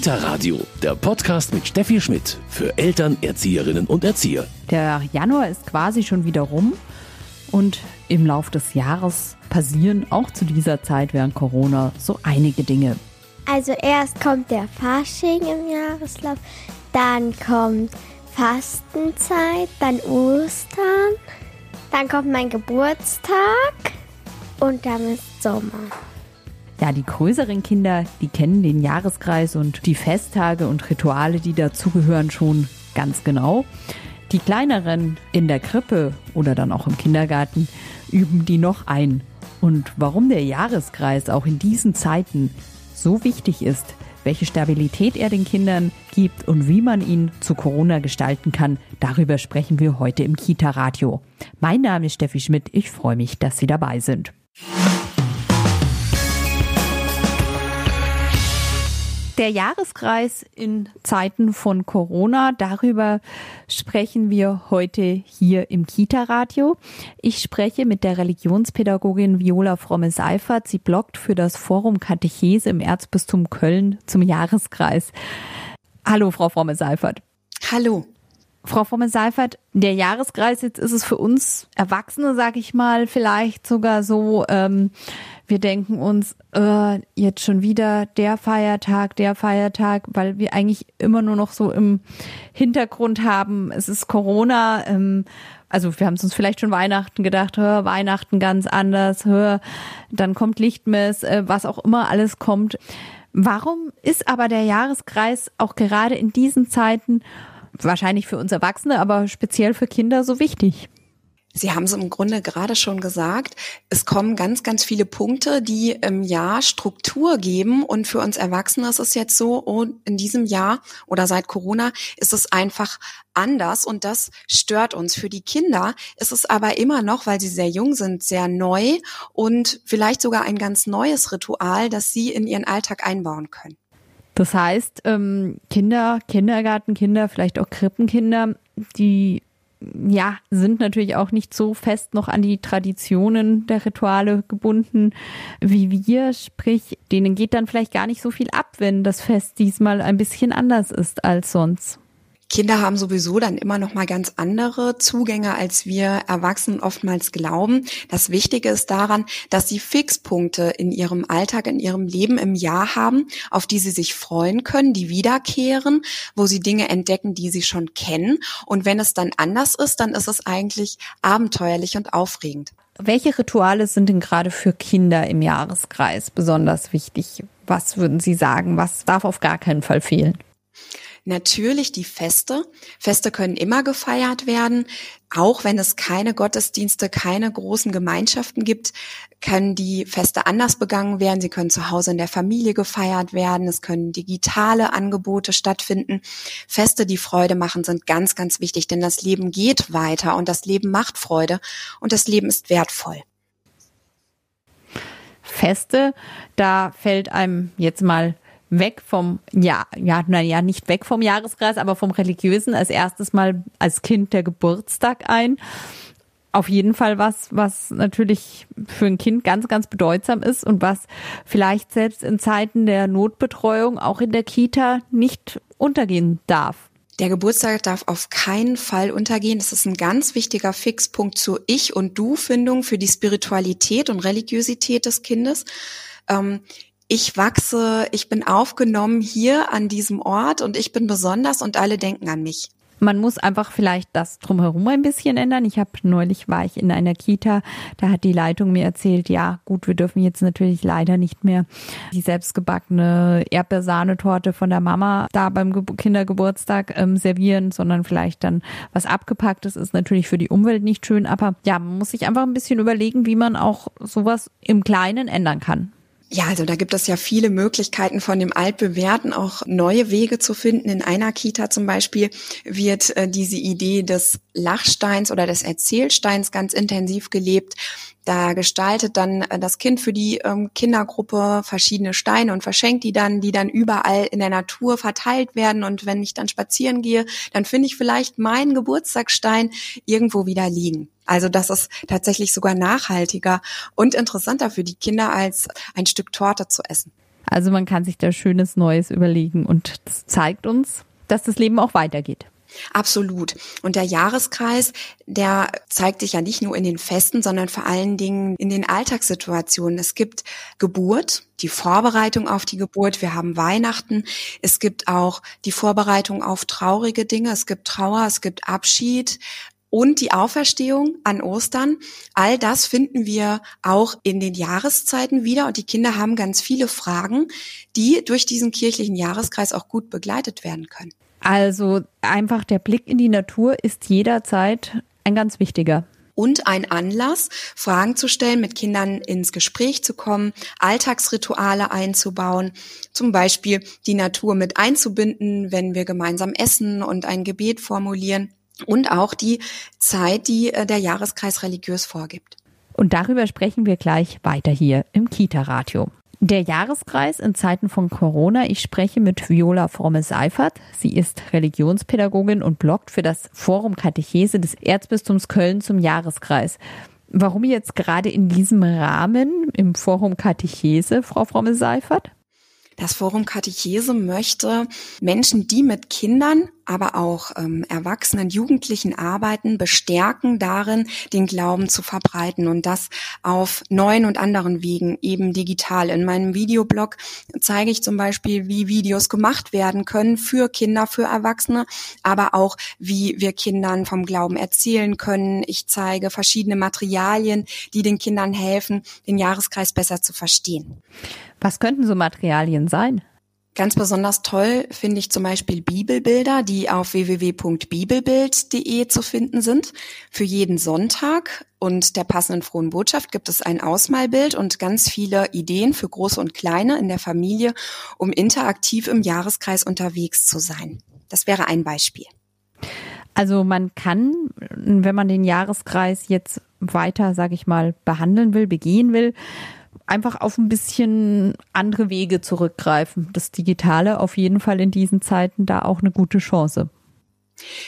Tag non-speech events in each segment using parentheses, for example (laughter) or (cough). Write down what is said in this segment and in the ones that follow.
Kita Radio, der Podcast mit Steffi Schmidt für Eltern, Erzieherinnen und Erzieher. Der Januar ist quasi schon wieder rum und im Lauf des Jahres passieren auch zu dieser Zeit während Corona so einige Dinge. Also erst kommt der Fasching im Jahreslauf, dann kommt Fastenzeit, dann Ostern, dann kommt mein Geburtstag und dann ist Sommer. Ja, die größeren Kinder, die kennen den Jahreskreis und die Festtage und Rituale, die dazugehören, schon ganz genau. Die kleineren in der Krippe oder dann auch im Kindergarten üben die noch ein. Und warum der Jahreskreis auch in diesen Zeiten so wichtig ist, welche Stabilität er den Kindern gibt und wie man ihn zu Corona gestalten kann, darüber sprechen wir heute im Kita Radio. Mein Name ist Steffi Schmidt. Ich freue mich, dass Sie dabei sind. Der Jahreskreis in Zeiten von Corona, darüber sprechen wir heute hier im Kita-Radio. Ich spreche mit der Religionspädagogin Viola Fromme-Seifert. Sie bloggt für das Forum Katechese im Erzbistum Köln zum Jahreskreis. Hallo, Frau Fromme-Seifert. Hallo. Frau Fromme-Seifert, der Jahreskreis, jetzt ist es für uns Erwachsene, sag ich mal, vielleicht sogar so, ähm, wir denken uns, äh, jetzt schon wieder der Feiertag, der Feiertag, weil wir eigentlich immer nur noch so im Hintergrund haben, es ist Corona, ähm, also wir haben uns vielleicht schon Weihnachten gedacht, hör, Weihnachten ganz anders, hör, dann kommt Lichtmess, äh, was auch immer alles kommt. Warum ist aber der Jahreskreis auch gerade in diesen Zeiten wahrscheinlich für uns Erwachsene, aber speziell für Kinder so wichtig? Sie haben es im Grunde gerade schon gesagt. Es kommen ganz, ganz viele Punkte, die im Jahr Struktur geben. Und für uns Erwachsene ist es jetzt so, oh, in diesem Jahr oder seit Corona ist es einfach anders und das stört uns. Für die Kinder ist es aber immer noch, weil sie sehr jung sind, sehr neu und vielleicht sogar ein ganz neues Ritual, das sie in ihren Alltag einbauen können. Das heißt, ähm, Kinder, Kindergartenkinder, vielleicht auch Krippenkinder, die ja, sind natürlich auch nicht so fest noch an die Traditionen der Rituale gebunden wie wir. Sprich, denen geht dann vielleicht gar nicht so viel ab, wenn das Fest diesmal ein bisschen anders ist als sonst. Kinder haben sowieso dann immer noch mal ganz andere Zugänge, als wir Erwachsenen oftmals glauben. Das Wichtige ist daran, dass sie Fixpunkte in ihrem Alltag, in ihrem Leben im Jahr haben, auf die sie sich freuen können, die wiederkehren, wo sie Dinge entdecken, die sie schon kennen. Und wenn es dann anders ist, dann ist es eigentlich abenteuerlich und aufregend. Welche Rituale sind denn gerade für Kinder im Jahreskreis besonders wichtig? Was würden Sie sagen? Was darf auf gar keinen Fall fehlen? Natürlich die Feste. Feste können immer gefeiert werden. Auch wenn es keine Gottesdienste, keine großen Gemeinschaften gibt, können die Feste anders begangen werden. Sie können zu Hause in der Familie gefeiert werden. Es können digitale Angebote stattfinden. Feste, die Freude machen, sind ganz, ganz wichtig, denn das Leben geht weiter und das Leben macht Freude und das Leben ist wertvoll. Feste, da fällt einem jetzt mal weg vom, ja, ja, naja, nicht weg vom Jahreskreis, aber vom Religiösen als erstes Mal als Kind der Geburtstag ein. Auf jeden Fall was, was natürlich für ein Kind ganz, ganz bedeutsam ist und was vielleicht selbst in Zeiten der Notbetreuung auch in der Kita nicht untergehen darf. Der Geburtstag darf auf keinen Fall untergehen. Das ist ein ganz wichtiger Fixpunkt zur Ich- und Du-Findung für die Spiritualität und Religiosität des Kindes. Ähm, ich wachse, ich bin aufgenommen hier an diesem Ort und ich bin besonders und alle denken an mich. Man muss einfach vielleicht das drumherum ein bisschen ändern. Ich habe neulich war ich in einer Kita, da hat die Leitung mir erzählt, ja gut, wir dürfen jetzt natürlich leider nicht mehr die selbstgebackene Erdbeersahnetorte von der Mama da beim Ge Kindergeburtstag ähm, servieren, sondern vielleicht dann was abgepacktes ist natürlich für die Umwelt nicht schön. Aber ja, man muss sich einfach ein bisschen überlegen, wie man auch sowas im Kleinen ändern kann. Ja, also da gibt es ja viele Möglichkeiten von dem Altbewährten auch neue Wege zu finden. In einer Kita zum Beispiel wird äh, diese Idee des Lachsteins oder des Erzählsteins ganz intensiv gelebt. Da gestaltet dann äh, das Kind für die ähm, Kindergruppe verschiedene Steine und verschenkt die dann, die dann überall in der Natur verteilt werden. Und wenn ich dann spazieren gehe, dann finde ich vielleicht meinen Geburtstagsstein irgendwo wieder liegen. Also das ist tatsächlich sogar nachhaltiger und interessanter für die Kinder als ein Stück Torte zu essen. Also man kann sich da schönes Neues überlegen und das zeigt uns, dass das Leben auch weitergeht. Absolut. Und der Jahreskreis, der zeigt sich ja nicht nur in den Festen, sondern vor allen Dingen in den Alltagssituationen. Es gibt Geburt, die Vorbereitung auf die Geburt. Wir haben Weihnachten. Es gibt auch die Vorbereitung auf traurige Dinge. Es gibt Trauer, es gibt Abschied und die Auferstehung an Ostern. All das finden wir auch in den Jahreszeiten wieder und die Kinder haben ganz viele Fragen, die durch diesen kirchlichen Jahreskreis auch gut begleitet werden können. Also einfach der Blick in die Natur ist jederzeit ein ganz wichtiger und ein Anlass, Fragen zu stellen, mit Kindern ins Gespräch zu kommen, Alltagsrituale einzubauen, zum Beispiel die Natur mit einzubinden, wenn wir gemeinsam essen und ein Gebet formulieren und auch die Zeit, die äh, der Jahreskreis religiös vorgibt. Und darüber sprechen wir gleich weiter hier im Kita-Radio. Der Jahreskreis in Zeiten von Corona. Ich spreche mit Viola Fromme-Seifert. Sie ist Religionspädagogin und bloggt für das Forum Katechese des Erzbistums Köln zum Jahreskreis. Warum jetzt gerade in diesem Rahmen im Forum Katechese, Frau Fromme-Seifert? Das Forum Katechese möchte Menschen, die mit Kindern, aber auch ähm, Erwachsenen, Jugendlichen arbeiten, bestärken darin, den Glauben zu verbreiten und das auf neuen und anderen Wegen, eben digital. In meinem Videoblog zeige ich zum Beispiel, wie Videos gemacht werden können für Kinder, für Erwachsene, aber auch, wie wir Kindern vom Glauben erzählen können. Ich zeige verschiedene Materialien, die den Kindern helfen, den Jahreskreis besser zu verstehen. Was könnten so Materialien sein? Ganz besonders toll finde ich zum Beispiel Bibelbilder, die auf www.bibelbild.de zu finden sind. Für jeden Sonntag und der passenden frohen Botschaft gibt es ein Ausmalbild und ganz viele Ideen für Große und Kleine in der Familie, um interaktiv im Jahreskreis unterwegs zu sein. Das wäre ein Beispiel. Also man kann, wenn man den Jahreskreis jetzt weiter, sage ich mal, behandeln will, begehen will, einfach auf ein bisschen andere Wege zurückgreifen. Das Digitale auf jeden Fall in diesen Zeiten da auch eine gute Chance.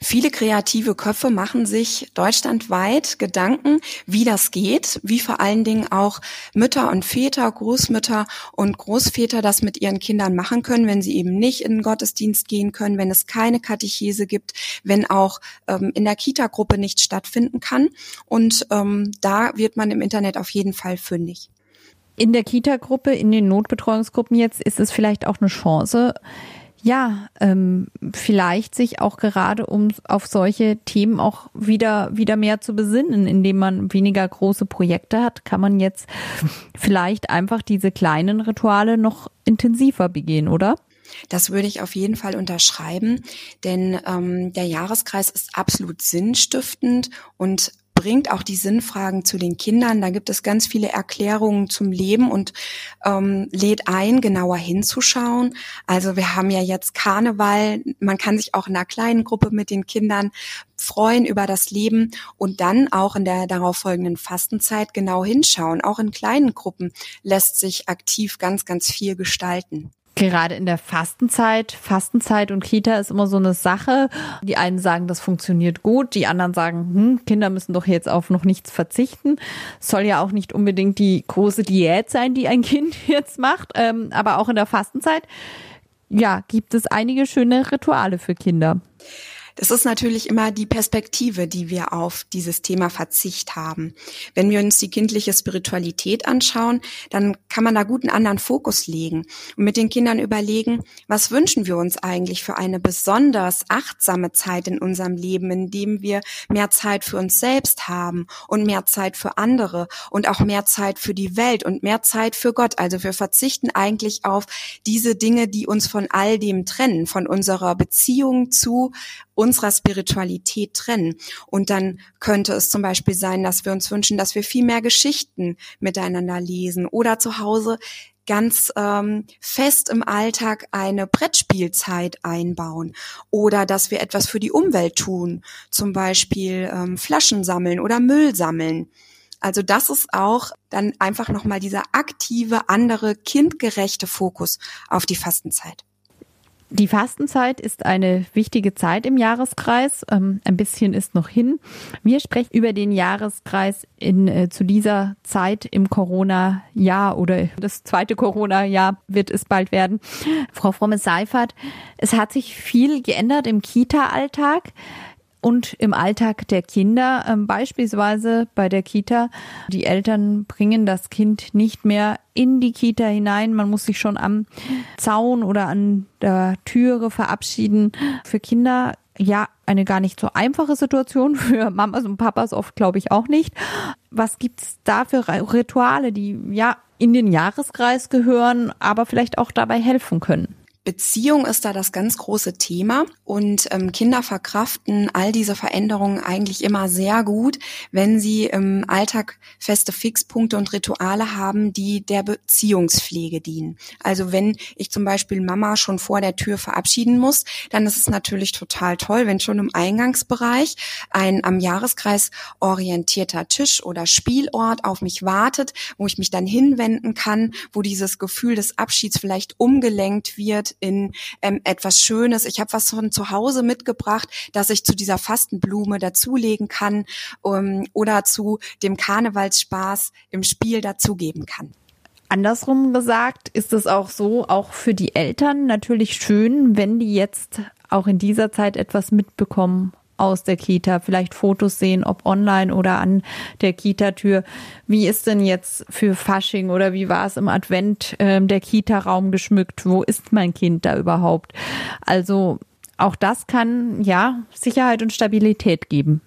Viele kreative Köpfe machen sich deutschlandweit Gedanken, wie das geht, wie vor allen Dingen auch Mütter und Väter, Großmütter und Großväter das mit ihren Kindern machen können, wenn sie eben nicht in den Gottesdienst gehen können, wenn es keine Katechese gibt, wenn auch ähm, in der Kita-Gruppe nicht stattfinden kann. Und ähm, da wird man im Internet auf jeden Fall fündig. In der Kita-Gruppe, in den Notbetreuungsgruppen jetzt ist es vielleicht auch eine Chance, ja, ähm, vielleicht sich auch gerade um auf solche Themen auch wieder wieder mehr zu besinnen, indem man weniger große Projekte hat, kann man jetzt vielleicht einfach diese kleinen Rituale noch intensiver begehen, oder? Das würde ich auf jeden Fall unterschreiben, denn ähm, der Jahreskreis ist absolut sinnstiftend und bringt auch die Sinnfragen zu den Kindern. Da gibt es ganz viele Erklärungen zum Leben und ähm, lädt ein, genauer hinzuschauen. Also wir haben ja jetzt Karneval. Man kann sich auch in einer kleinen Gruppe mit den Kindern freuen über das Leben und dann auch in der darauf folgenden Fastenzeit genau hinschauen. Auch in kleinen Gruppen lässt sich aktiv ganz, ganz viel gestalten. Gerade in der Fastenzeit, Fastenzeit und Kita ist immer so eine Sache. Die einen sagen, das funktioniert gut, die anderen sagen, hm, Kinder müssen doch jetzt auf noch nichts verzichten. Soll ja auch nicht unbedingt die große Diät sein, die ein (laughs) Kind jetzt macht, ähm, aber auch in der Fastenzeit, ja, gibt es einige schöne Rituale für Kinder. Das ist natürlich immer die Perspektive, die wir auf dieses Thema Verzicht haben. Wenn wir uns die kindliche Spiritualität anschauen, dann kann man da gut einen anderen Fokus legen und mit den Kindern überlegen, was wünschen wir uns eigentlich für eine besonders achtsame Zeit in unserem Leben, in dem wir mehr Zeit für uns selbst haben und mehr Zeit für andere und auch mehr Zeit für die Welt und mehr Zeit für Gott. Also wir verzichten eigentlich auf diese Dinge, die uns von all dem trennen, von unserer Beziehung zu unserer Spiritualität trennen. Und dann könnte es zum Beispiel sein, dass wir uns wünschen, dass wir viel mehr Geschichten miteinander lesen oder zu Hause ganz ähm, fest im Alltag eine Brettspielzeit einbauen oder dass wir etwas für die Umwelt tun, zum Beispiel ähm, Flaschen sammeln oder Müll sammeln. Also das ist auch dann einfach nochmal dieser aktive, andere, kindgerechte Fokus auf die Fastenzeit. Die Fastenzeit ist eine wichtige Zeit im Jahreskreis. Ähm, ein bisschen ist noch hin. Wir sprechen über den Jahreskreis in, äh, zu dieser Zeit im Corona-Jahr oder das zweite Corona-Jahr wird es bald werden. Frau Fromme-Seifert, es hat sich viel geändert im Kita-Alltag und im Alltag der Kinder. Ähm, beispielsweise bei der Kita. Die Eltern bringen das Kind nicht mehr in die Kita hinein. Man muss sich schon am Zaun oder an der Türe verabschieden. Für Kinder ja, eine gar nicht so einfache Situation (laughs) für Mamas und Papas oft, glaube ich, auch nicht. Was gibt's da für Rituale, die ja in den Jahreskreis gehören, aber vielleicht auch dabei helfen können? Beziehung ist da das ganz große Thema und ähm, Kinder verkraften all diese Veränderungen eigentlich immer sehr gut, wenn sie im Alltag feste Fixpunkte und Rituale haben, die der Beziehungspflege dienen. Also wenn ich zum Beispiel Mama schon vor der Tür verabschieden muss, dann ist es natürlich total toll, wenn schon im Eingangsbereich ein am Jahreskreis orientierter Tisch oder Spielort auf mich wartet, wo ich mich dann hinwenden kann, wo dieses Gefühl des Abschieds vielleicht umgelenkt wird in ähm, etwas Schönes. Ich habe was von zu Hause mitgebracht, dass ich zu dieser Fastenblume dazulegen kann ähm, oder zu dem Karnevalsspaß im Spiel dazugeben kann. Andersrum gesagt ist es auch so, auch für die Eltern natürlich schön, wenn die jetzt auch in dieser Zeit etwas mitbekommen aus der Kita, vielleicht Fotos sehen, ob online oder an der Kita-Tür. Wie ist denn jetzt für Fasching oder wie war es im Advent äh, der Kita-Raum geschmückt? Wo ist mein Kind da überhaupt? Also auch das kann ja Sicherheit und Stabilität geben.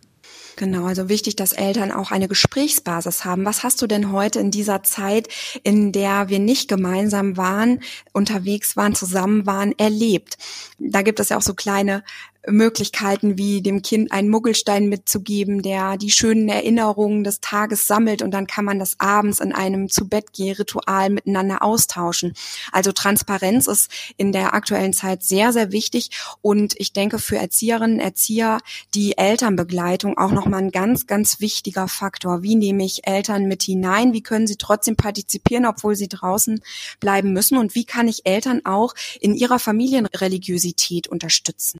Genau, also wichtig, dass Eltern auch eine Gesprächsbasis haben. Was hast du denn heute in dieser Zeit, in der wir nicht gemeinsam waren, unterwegs waren, zusammen waren, erlebt? Da gibt es ja auch so kleine Möglichkeiten wie dem Kind einen Muggelstein mitzugeben, der die schönen Erinnerungen des Tages sammelt und dann kann man das abends in einem zu Bett Ritual miteinander austauschen. Also Transparenz ist in der aktuellen Zeit sehr sehr wichtig und ich denke für Erzieherinnen, Erzieher die Elternbegleitung auch noch mal ein ganz ganz wichtiger Faktor. Wie nehme ich Eltern mit hinein? Wie können sie trotzdem partizipieren, obwohl sie draußen bleiben müssen und wie kann ich Eltern auch in ihrer Familienreligiosität unterstützen?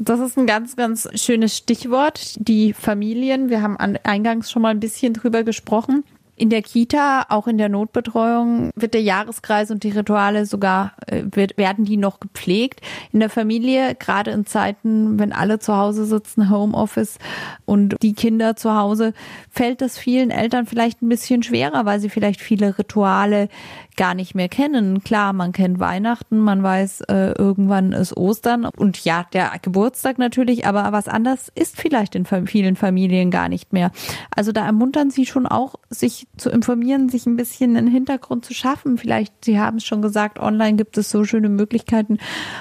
Das ist ein ganz, ganz schönes Stichwort. Die Familien. Wir haben eingangs schon mal ein bisschen drüber gesprochen. In der Kita, auch in der Notbetreuung, wird der Jahreskreis und die Rituale sogar, äh, wird, werden die noch gepflegt. In der Familie, gerade in Zeiten, wenn alle zu Hause sitzen, Homeoffice und die Kinder zu Hause, fällt es vielen Eltern vielleicht ein bisschen schwerer, weil sie vielleicht viele Rituale gar nicht mehr kennen. Klar, man kennt Weihnachten, man weiß, äh, irgendwann ist Ostern und ja, der Geburtstag natürlich, aber was anders ist vielleicht in vielen Familien gar nicht mehr. Also da ermuntern sie schon auch, sich zu informieren, sich ein bisschen einen Hintergrund zu schaffen. Vielleicht, Sie haben es schon gesagt, online gibt es so schöne Möglichkeiten,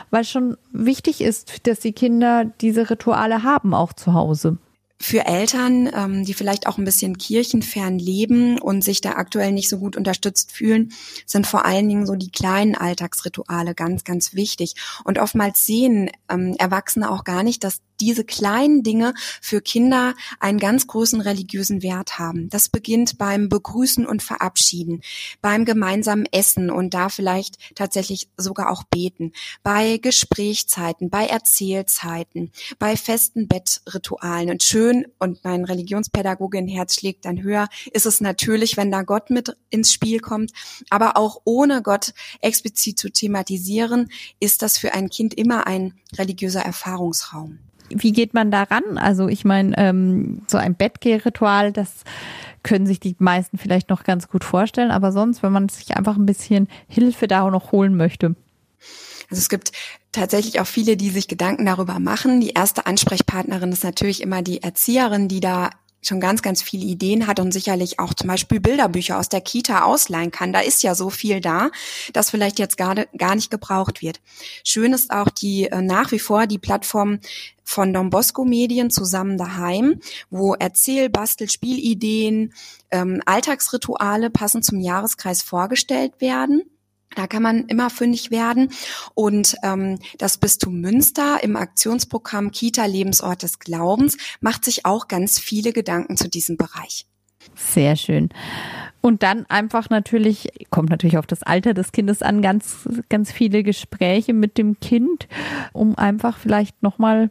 weil schon wichtig ist, dass die Kinder diese Rituale haben, auch zu Hause für Eltern, ähm, die vielleicht auch ein bisschen kirchenfern leben und sich da aktuell nicht so gut unterstützt fühlen, sind vor allen Dingen so die kleinen Alltagsrituale ganz, ganz wichtig. Und oftmals sehen ähm, Erwachsene auch gar nicht, dass diese kleinen Dinge für Kinder einen ganz großen religiösen Wert haben. Das beginnt beim Begrüßen und Verabschieden, beim gemeinsamen Essen und da vielleicht tatsächlich sogar auch beten, bei Gesprächszeiten, bei Erzählzeiten, bei festen Bettritualen. Und schön, und mein Religionspädagogin Herz schlägt dann höher, ist es natürlich, wenn da Gott mit ins Spiel kommt. Aber auch ohne Gott explizit zu thematisieren, ist das für ein Kind immer ein religiöser Erfahrungsraum wie geht man da ran? Also ich meine, ähm, so ein Bettgehritual, das können sich die meisten vielleicht noch ganz gut vorstellen, aber sonst, wenn man sich einfach ein bisschen Hilfe da noch holen möchte. Also es gibt tatsächlich auch viele, die sich Gedanken darüber machen. Die erste Ansprechpartnerin ist natürlich immer die Erzieherin, die da schon ganz, ganz viele Ideen hat und sicherlich auch zum Beispiel Bilderbücher aus der Kita ausleihen kann. Da ist ja so viel da, das vielleicht jetzt gar, gar nicht gebraucht wird. Schön ist auch die äh, nach wie vor die Plattform von Don Bosco Medien zusammen daheim, wo Erzähl-, Bastel-, Spielideen, ähm, Alltagsrituale passend zum Jahreskreis vorgestellt werden. Da kann man immer fündig werden. Und ähm, das Bistum Münster im Aktionsprogramm Kita Lebensort des Glaubens macht sich auch ganz viele Gedanken zu diesem Bereich. Sehr schön. Und dann einfach natürlich, kommt natürlich auf das Alter des Kindes an, ganz, ganz viele Gespräche mit dem Kind, um einfach vielleicht nochmal,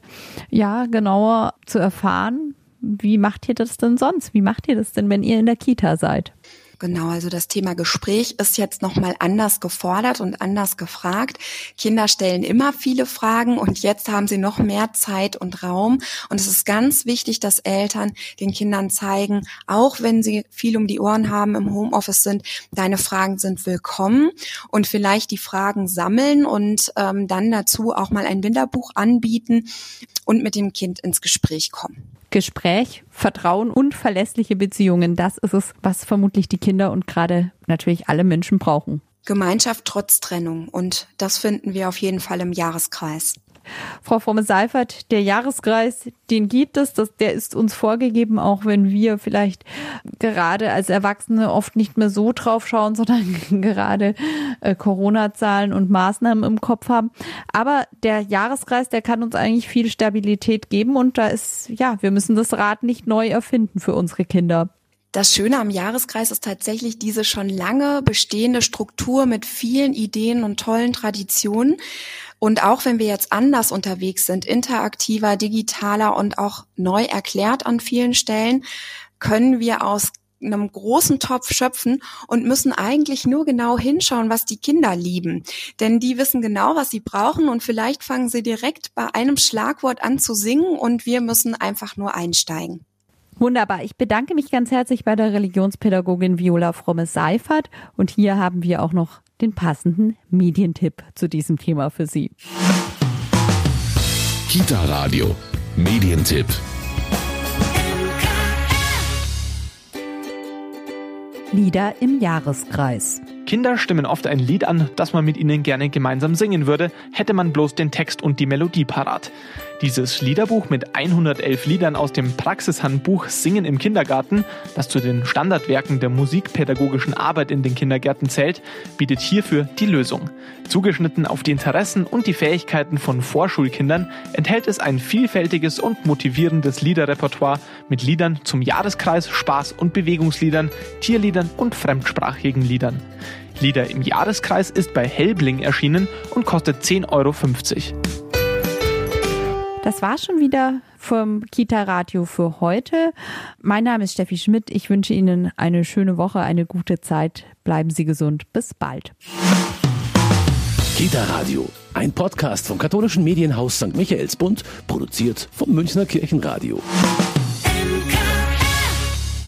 ja, genauer zu erfahren, wie macht ihr das denn sonst? Wie macht ihr das denn, wenn ihr in der Kita seid? Genau, also das Thema Gespräch ist jetzt nochmal anders gefordert und anders gefragt. Kinder stellen immer viele Fragen und jetzt haben sie noch mehr Zeit und Raum. Und es ist ganz wichtig, dass Eltern den Kindern zeigen, auch wenn sie viel um die Ohren haben, im Homeoffice sind, deine Fragen sind willkommen und vielleicht die Fragen sammeln und ähm, dann dazu auch mal ein Bilderbuch anbieten und mit dem Kind ins Gespräch kommen. Gespräch, Vertrauen und verlässliche Beziehungen. Das ist es, was vermutlich die Kinder und gerade natürlich alle Menschen brauchen. Gemeinschaft trotz Trennung. Und das finden wir auf jeden Fall im Jahreskreis. Frau Fromme-Seifert, der Jahreskreis, den gibt es, das, der ist uns vorgegeben, auch wenn wir vielleicht gerade als Erwachsene oft nicht mehr so drauf schauen, (laughs) sondern gerade äh, Corona-Zahlen und Maßnahmen im Kopf haben. Aber der Jahreskreis, der kann uns eigentlich viel Stabilität geben und da ist, ja, wir müssen das Rad nicht neu erfinden für unsere Kinder. Das Schöne am Jahreskreis ist tatsächlich diese schon lange bestehende Struktur mit vielen Ideen und tollen Traditionen. Und auch wenn wir jetzt anders unterwegs sind, interaktiver, digitaler und auch neu erklärt an vielen Stellen, können wir aus einem großen Topf schöpfen und müssen eigentlich nur genau hinschauen, was die Kinder lieben. Denn die wissen genau, was sie brauchen und vielleicht fangen sie direkt bei einem Schlagwort an zu singen und wir müssen einfach nur einsteigen. Wunderbar. Ich bedanke mich ganz herzlich bei der Religionspädagogin Viola Fromme-Seifert und hier haben wir auch noch den passenden Medientipp zu diesem Thema für Sie. Kita Radio. Medientipp. Lieder im Jahreskreis. Kinder stimmen oft ein Lied an, das man mit ihnen gerne gemeinsam singen würde, hätte man bloß den Text und die Melodie parat. Dieses Liederbuch mit 111 Liedern aus dem Praxishandbuch Singen im Kindergarten, das zu den Standardwerken der musikpädagogischen Arbeit in den Kindergärten zählt, bietet hierfür die Lösung. Zugeschnitten auf die Interessen und die Fähigkeiten von Vorschulkindern enthält es ein vielfältiges und motivierendes Liederrepertoire mit Liedern zum Jahreskreis, Spaß- und Bewegungsliedern, Tierliedern und fremdsprachigen Liedern. Lieder im Jahreskreis ist bei Helbling erschienen und kostet 10,50 Euro. Das war schon wieder vom Kita Radio für heute. Mein Name ist Steffi Schmidt. Ich wünsche Ihnen eine schöne Woche, eine gute Zeit. Bleiben Sie gesund. Bis bald. Kita Radio, ein Podcast vom katholischen Medienhaus St. Michaelsbund, produziert vom Münchner Kirchenradio.